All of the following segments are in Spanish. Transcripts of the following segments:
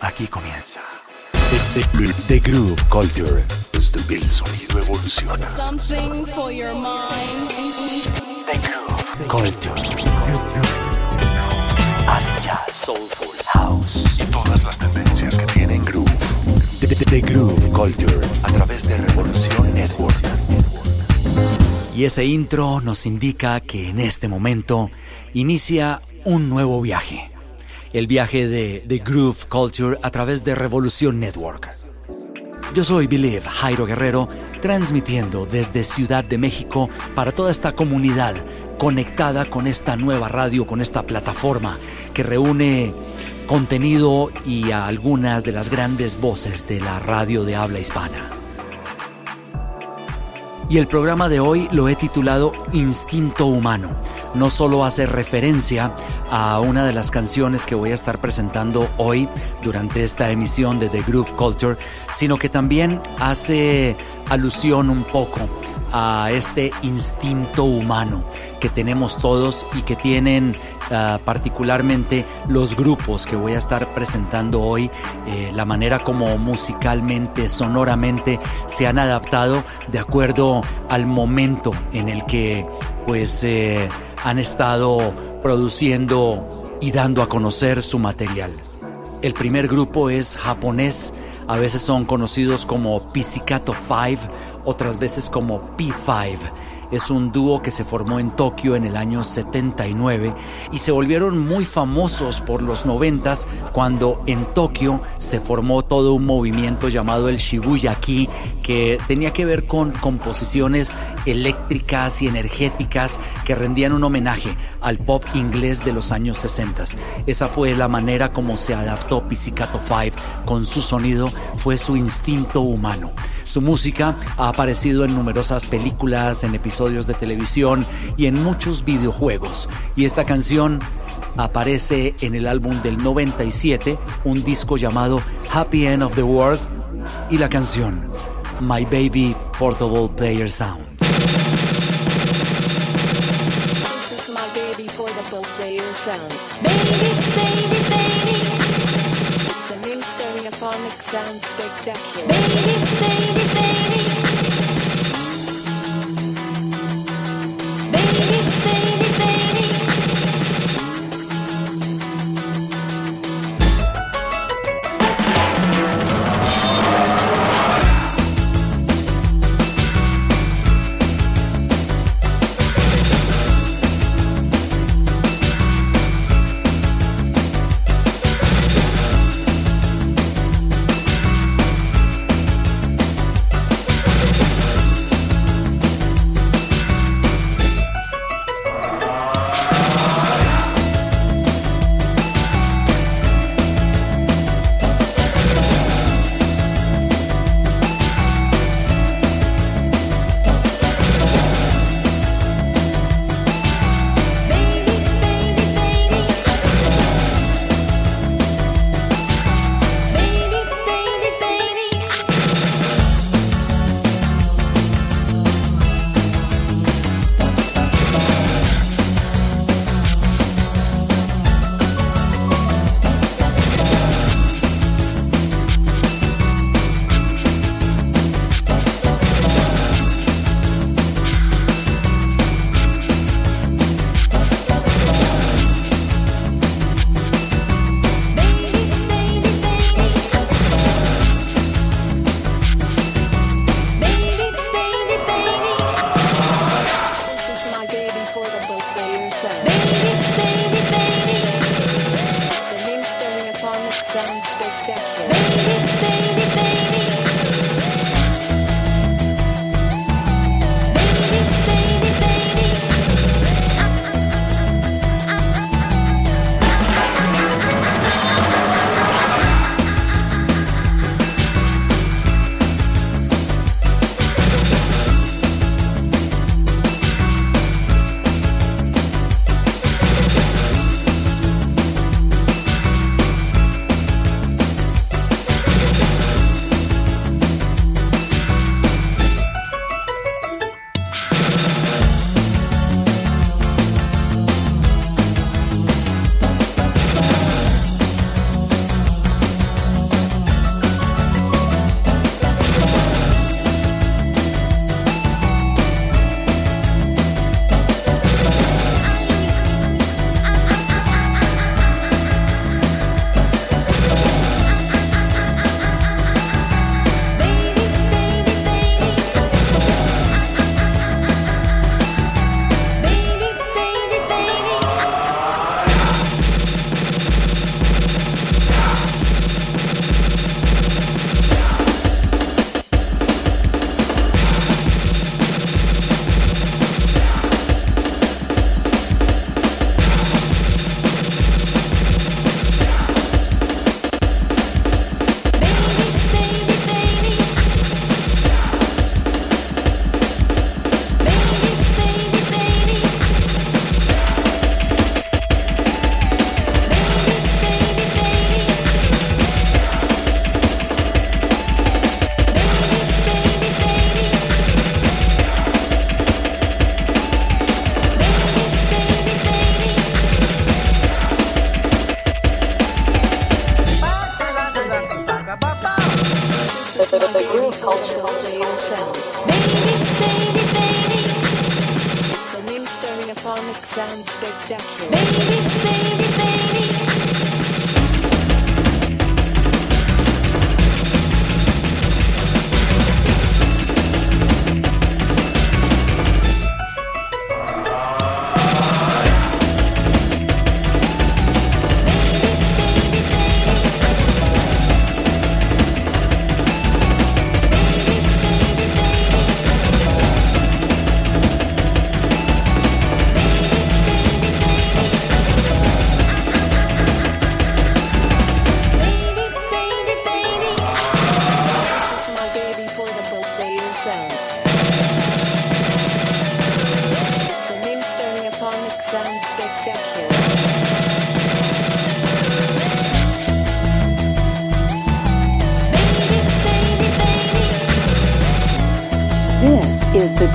Aquí comienza. The, Groove Culture. El sonido evoluciona. Something for your mind. The Groove Culture. Hace jazz, soulful, house y todas las tendencias que tienen groove. The, Groove Culture a través de Revolución Network. Y ese intro nos indica que en este momento inicia un nuevo viaje el viaje de The Groove Culture a través de Revolución Network. Yo soy Believe Jairo Guerrero, transmitiendo desde Ciudad de México para toda esta comunidad conectada con esta nueva radio, con esta plataforma que reúne contenido y a algunas de las grandes voces de la radio de habla hispana. Y el programa de hoy lo he titulado Instinto Humano no solo hace referencia a una de las canciones que voy a estar presentando hoy durante esta emisión de The Groove Culture, sino que también hace alusión un poco a este instinto humano que tenemos todos y que tienen ah, particularmente los grupos que voy a estar presentando hoy, eh, la manera como musicalmente, sonoramente se han adaptado de acuerdo al momento en el que pues eh, han estado produciendo y dando a conocer su material. El primer grupo es japonés, a veces son conocidos como Pizzicato 5, otras veces como P5 es un dúo que se formó en Tokio en el año 79 y se volvieron muy famosos por los 90 cuando en Tokio se formó todo un movimiento llamado el Shibuya-ki que tenía que ver con composiciones eléctricas y energéticas que rendían un homenaje al pop inglés de los años 60. Esa fue la manera como se adaptó Pizzicato 5 con su sonido, fue su instinto humano. Su música ha aparecido en numerosas películas, en episodios de televisión y en muchos videojuegos. Y esta canción aparece en el álbum del 97, un disco llamado Happy End of the World, y la canción My Baby Portable Player Sound. baby, baby.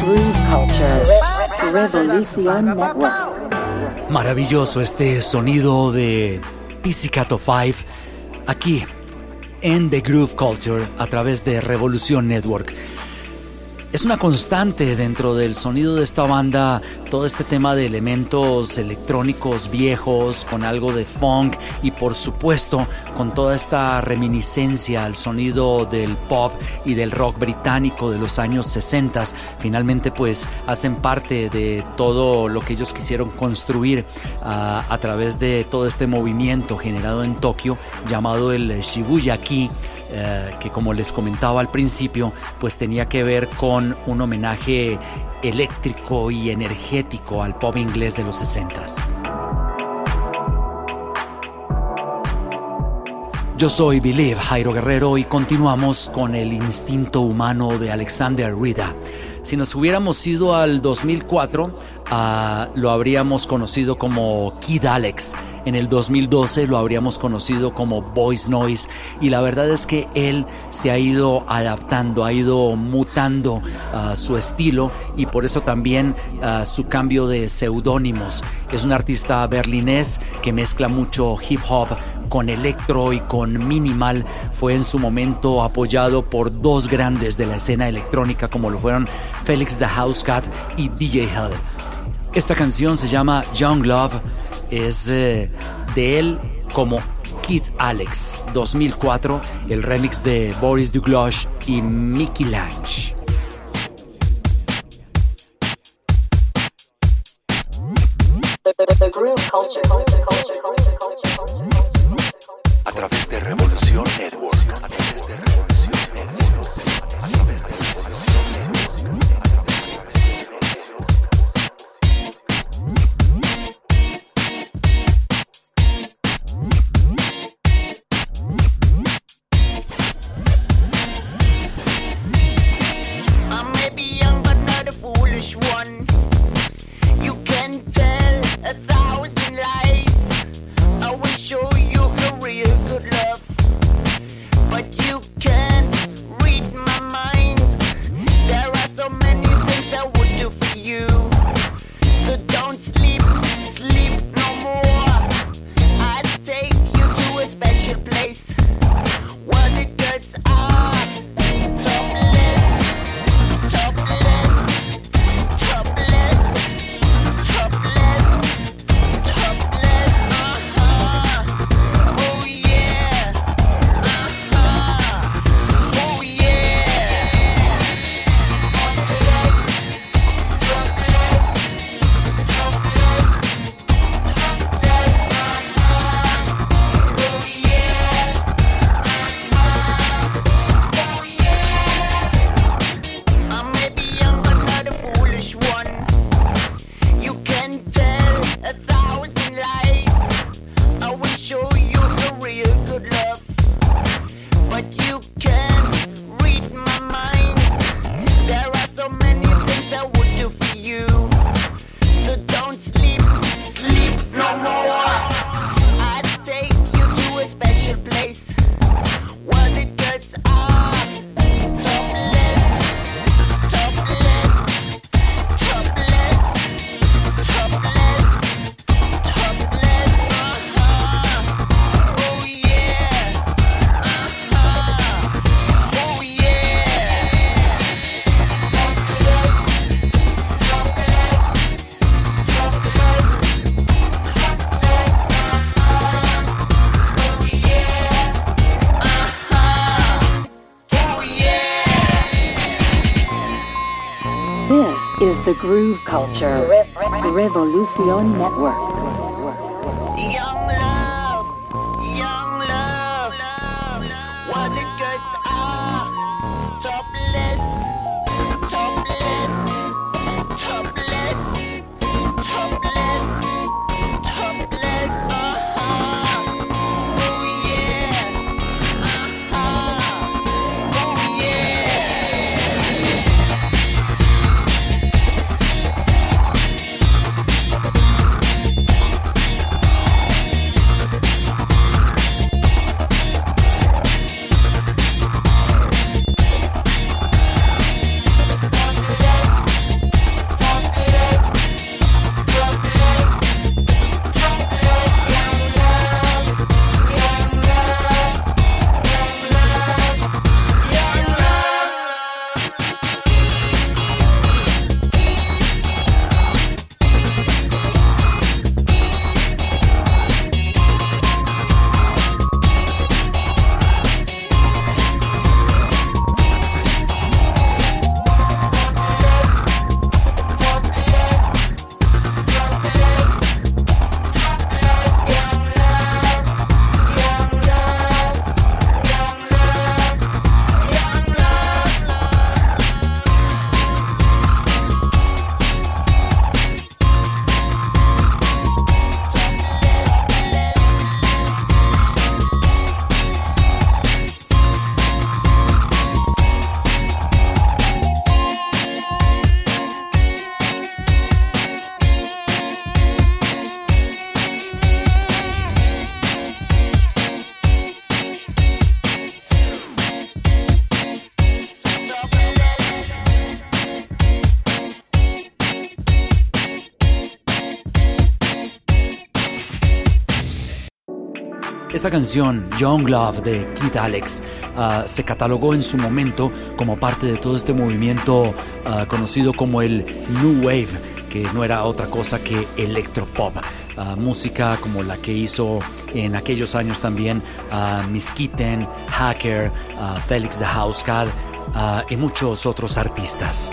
Groove Culture Revolution Network. Maravilloso este sonido de Pizzicato 5 aquí en The Groove Culture a través de Revolución Network. Es una constante dentro del sonido de esta banda todo este tema de elementos electrónicos viejos con algo de funk y por supuesto con toda esta reminiscencia al sonido del pop y del rock británico de los años 60. Finalmente pues hacen parte de todo lo que ellos quisieron construir ah, a través de todo este movimiento generado en Tokio llamado el Shibuya-ki eh, que como les comentaba al principio, pues tenía que ver con un homenaje eléctrico y energético al pop inglés de los 60s. Yo soy Believe Jairo Guerrero y continuamos con el instinto humano de Alexander Rida. Si nos hubiéramos ido al 2004, ah, lo habríamos conocido como Kid Alex. En el 2012 lo habríamos conocido como Voice Noise. Y la verdad es que él se ha ido adaptando, ha ido mutando ah, su estilo y por eso también ah, su cambio de seudónimos. Es un artista berlinés que mezcla mucho hip hop con electro y con minimal fue en su momento apoyado por dos grandes de la escena electrónica como lo fueron Felix the House Cat y DJ Hell. Esta canción se llama Young Love, es eh, de él como Kid Alex 2004, el remix de Boris Douglas y Mickey Lange. Groove Culture Revolution Network. Esta canción, Young Love de Kid Alex, ah, se catalogó en su momento como parte de todo este movimiento ah, conocido como el New Wave, que no era otra cosa que electropop. Ah, música como la que hizo en aquellos años también Miss Hacker, Felix the House y muchos otros artistas.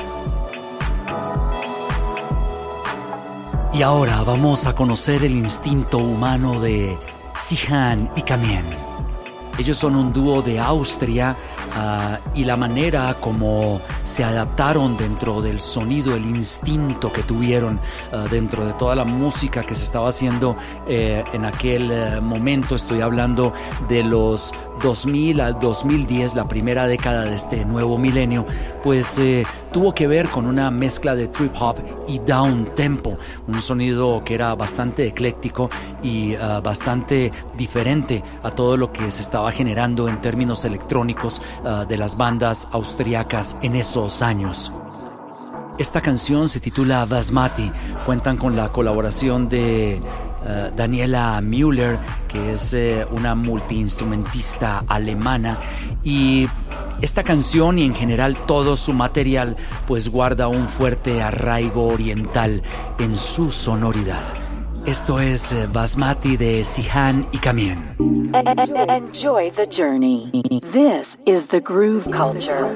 Y ahora vamos a conocer el instinto humano de Sihan y Kamien. Ellos son un dúo de Austria ah, y la manera como se adaptaron dentro del sonido, el instinto que tuvieron ah, dentro de toda la música que se estaba haciendo eh, en aquel eh, momento. Estoy hablando de los 2000 al 2010, la primera década de este nuevo milenio, pues eh, tuvo que ver con una mezcla de trip hop y down tempo, un sonido que era bastante ecléctico y ah, bastante diferente a todo lo que se estaba generando en términos electrónicos ah, de las bandas austriacas en esos años. Esta canción se titula Basmati. Cuentan con la colaboración de eh, Daniela Müller, que es eh, una multiinstrumentista alemana. Y esta canción y en general todo su material pues guarda un fuerte arraigo oriental en su sonoridad. Esto es eh, Basmati de Sihan y Kamien. Enjoy the journey. This is the Groove Culture.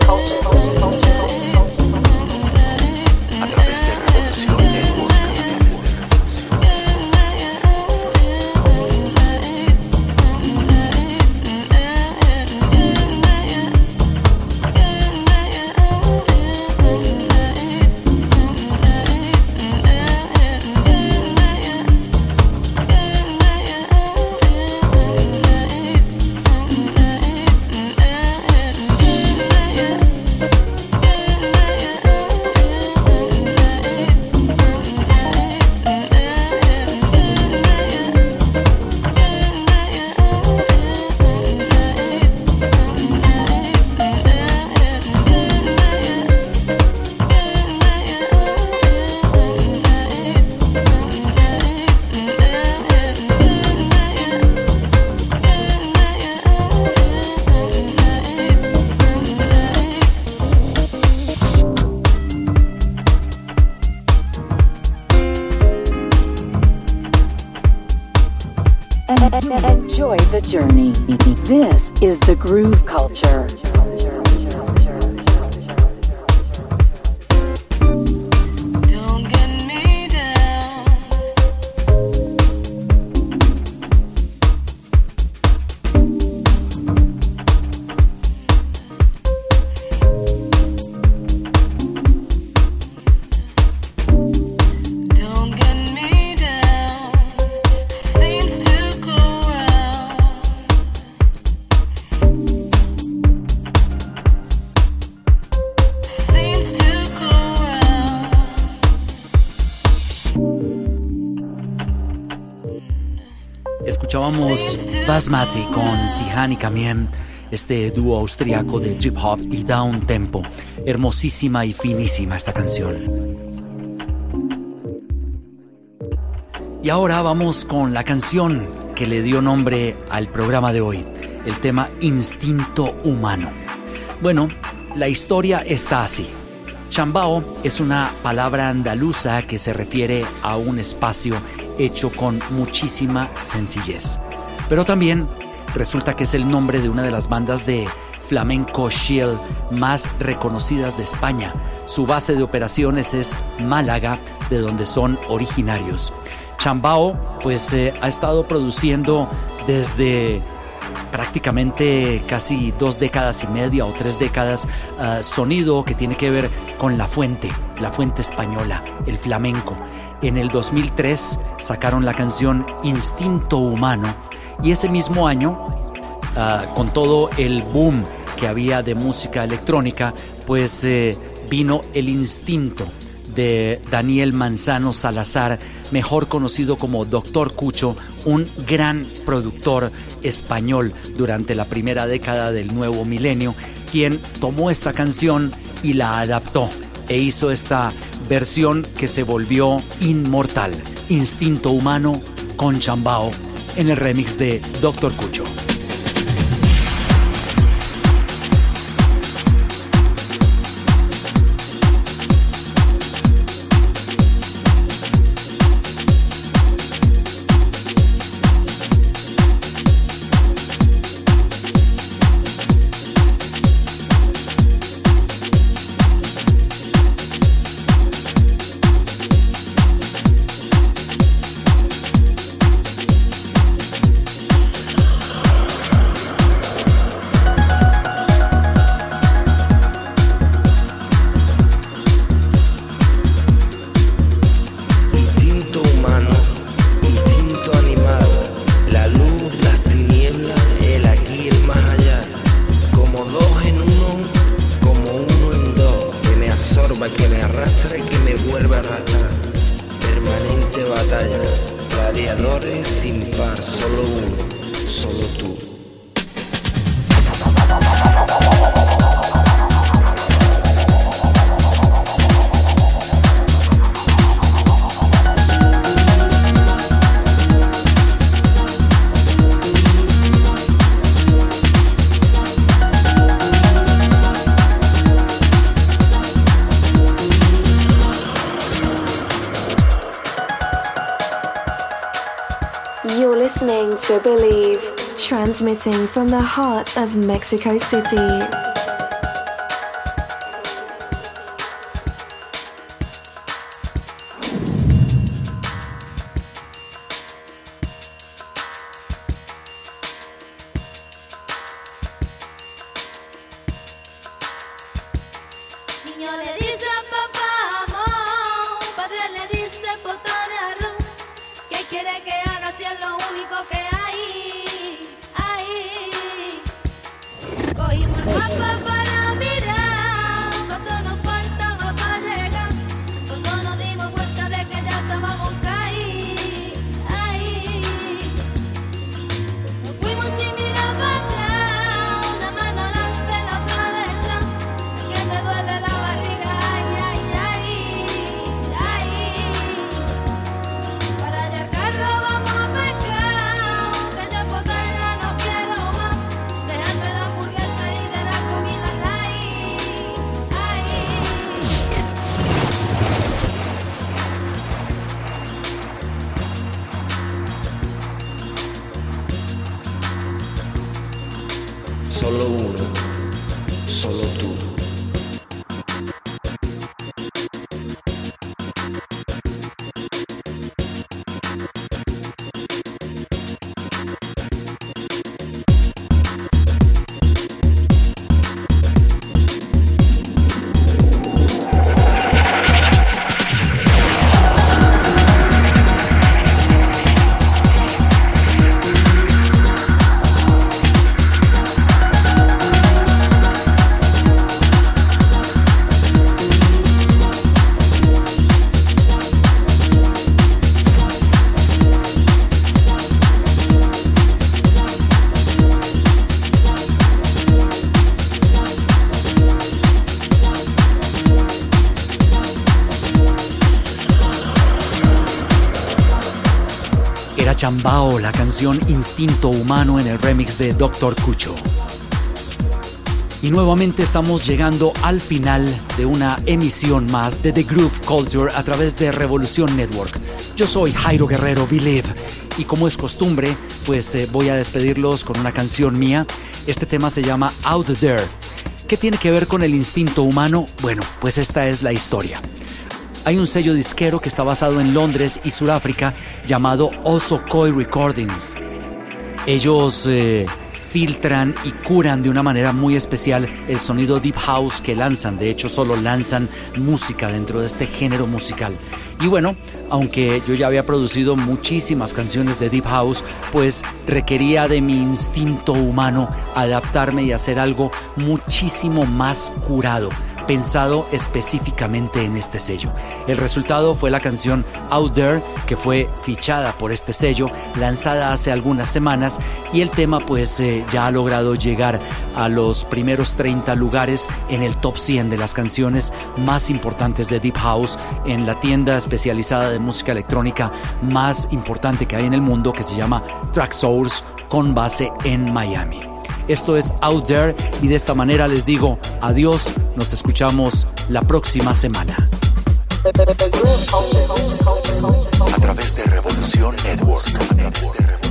Culture. Enjoy the journey. This is the groove culture. Con Sihan y Camien, este dúo austriaco de trip hop y down tempo. Hermosísima y finísima esta canción. Y ahora vamos con la canción que le dio nombre al programa de hoy, el tema Instinto Humano. Bueno, la historia está así. Chambao es una palabra andaluza que se refiere a un espacio hecho con muchísima sencillez. Pero también resulta que es el nombre de una de las bandas de flamenco chill más reconocidas de España. Su base de operaciones es Málaga, de donde son originarios. Chambao pues eh, ha estado produciendo desde prácticamente casi dos décadas y media o tres décadas ah, sonido que tiene que ver con la fuente, la fuente española, el flamenco. En el 2003 sacaron la canción Instinto Humano y ese mismo año, ah, con todo el boom que había de música electrónica, pues eh, vino el instinto de Daniel Manzano Salazar, mejor conocido como Doctor Cucho, un gran productor español durante la primera década del nuevo milenio, quien tomó esta canción y la adaptó e hizo esta versión que se volvió inmortal, Instinto Humano con Chambao, en el remix de Doctor Cucho. Transmitting from the heart of Mexico City. Bye-bye. Solo uno, solo tú. La canción Instinto Humano en el remix de Dr. Cucho. Y nuevamente estamos llegando al final de una emisión más de The Groove Culture a través de Revolución Network. Yo soy Jairo Guerrero Believe y como es costumbre, pues eh, voy a despedirlos con una canción mía. Este tema se llama Out There. ¿Qué tiene que ver con el instinto humano? Bueno, pues esta es la historia. Hay un sello disquero que está basado en Londres y Sudáfrica llamado Osokoi Recordings. Ellos eh, filtran y curan de una manera muy especial el sonido deep house que lanzan. De hecho, solo lanzan música dentro de este género musical. Y bueno, aunque yo ya había producido muchísimas canciones de deep house, pues requería de mi instinto humano adaptarme y hacer algo muchísimo más curado pensado específicamente en este sello. El resultado fue la canción Out There, que fue fichada por este sello, lanzada hace algunas semanas, y el tema pues eh, ya ha logrado llegar a los primeros 30 lugares en el top 100 de las canciones más importantes de Deep House en la tienda especializada de música electrónica más importante que hay en el mundo, que se llama Traxsource, con base en Miami. Esto es Out There y de esta manera les digo adiós, nos escuchamos la próxima semana. A través de Revolución Network.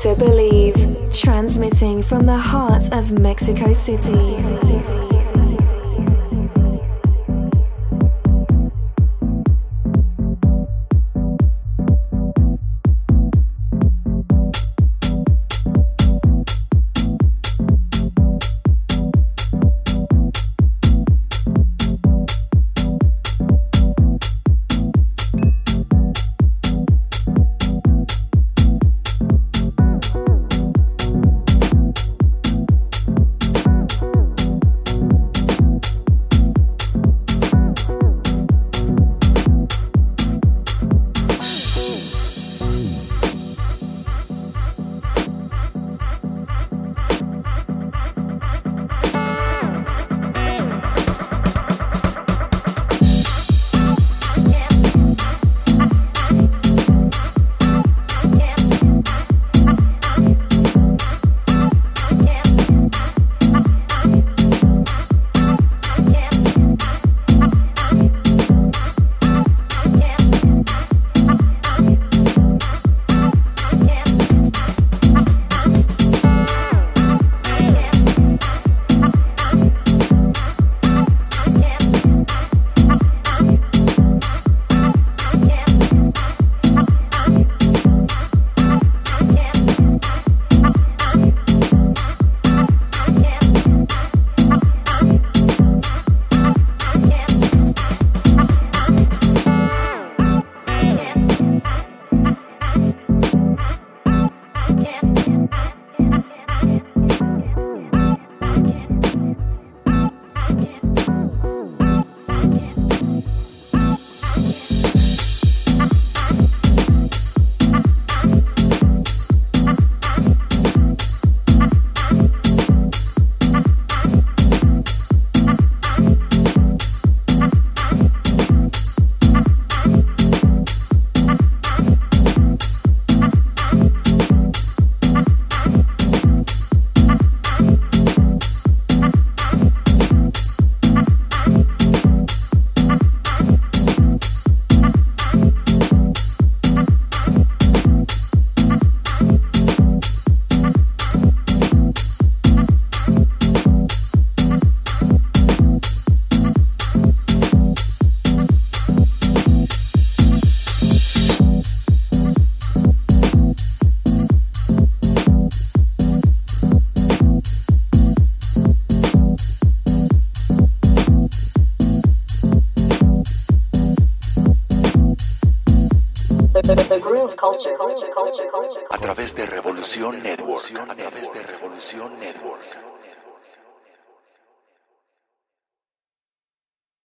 To Believe, transmitting from the heart of Mexico City.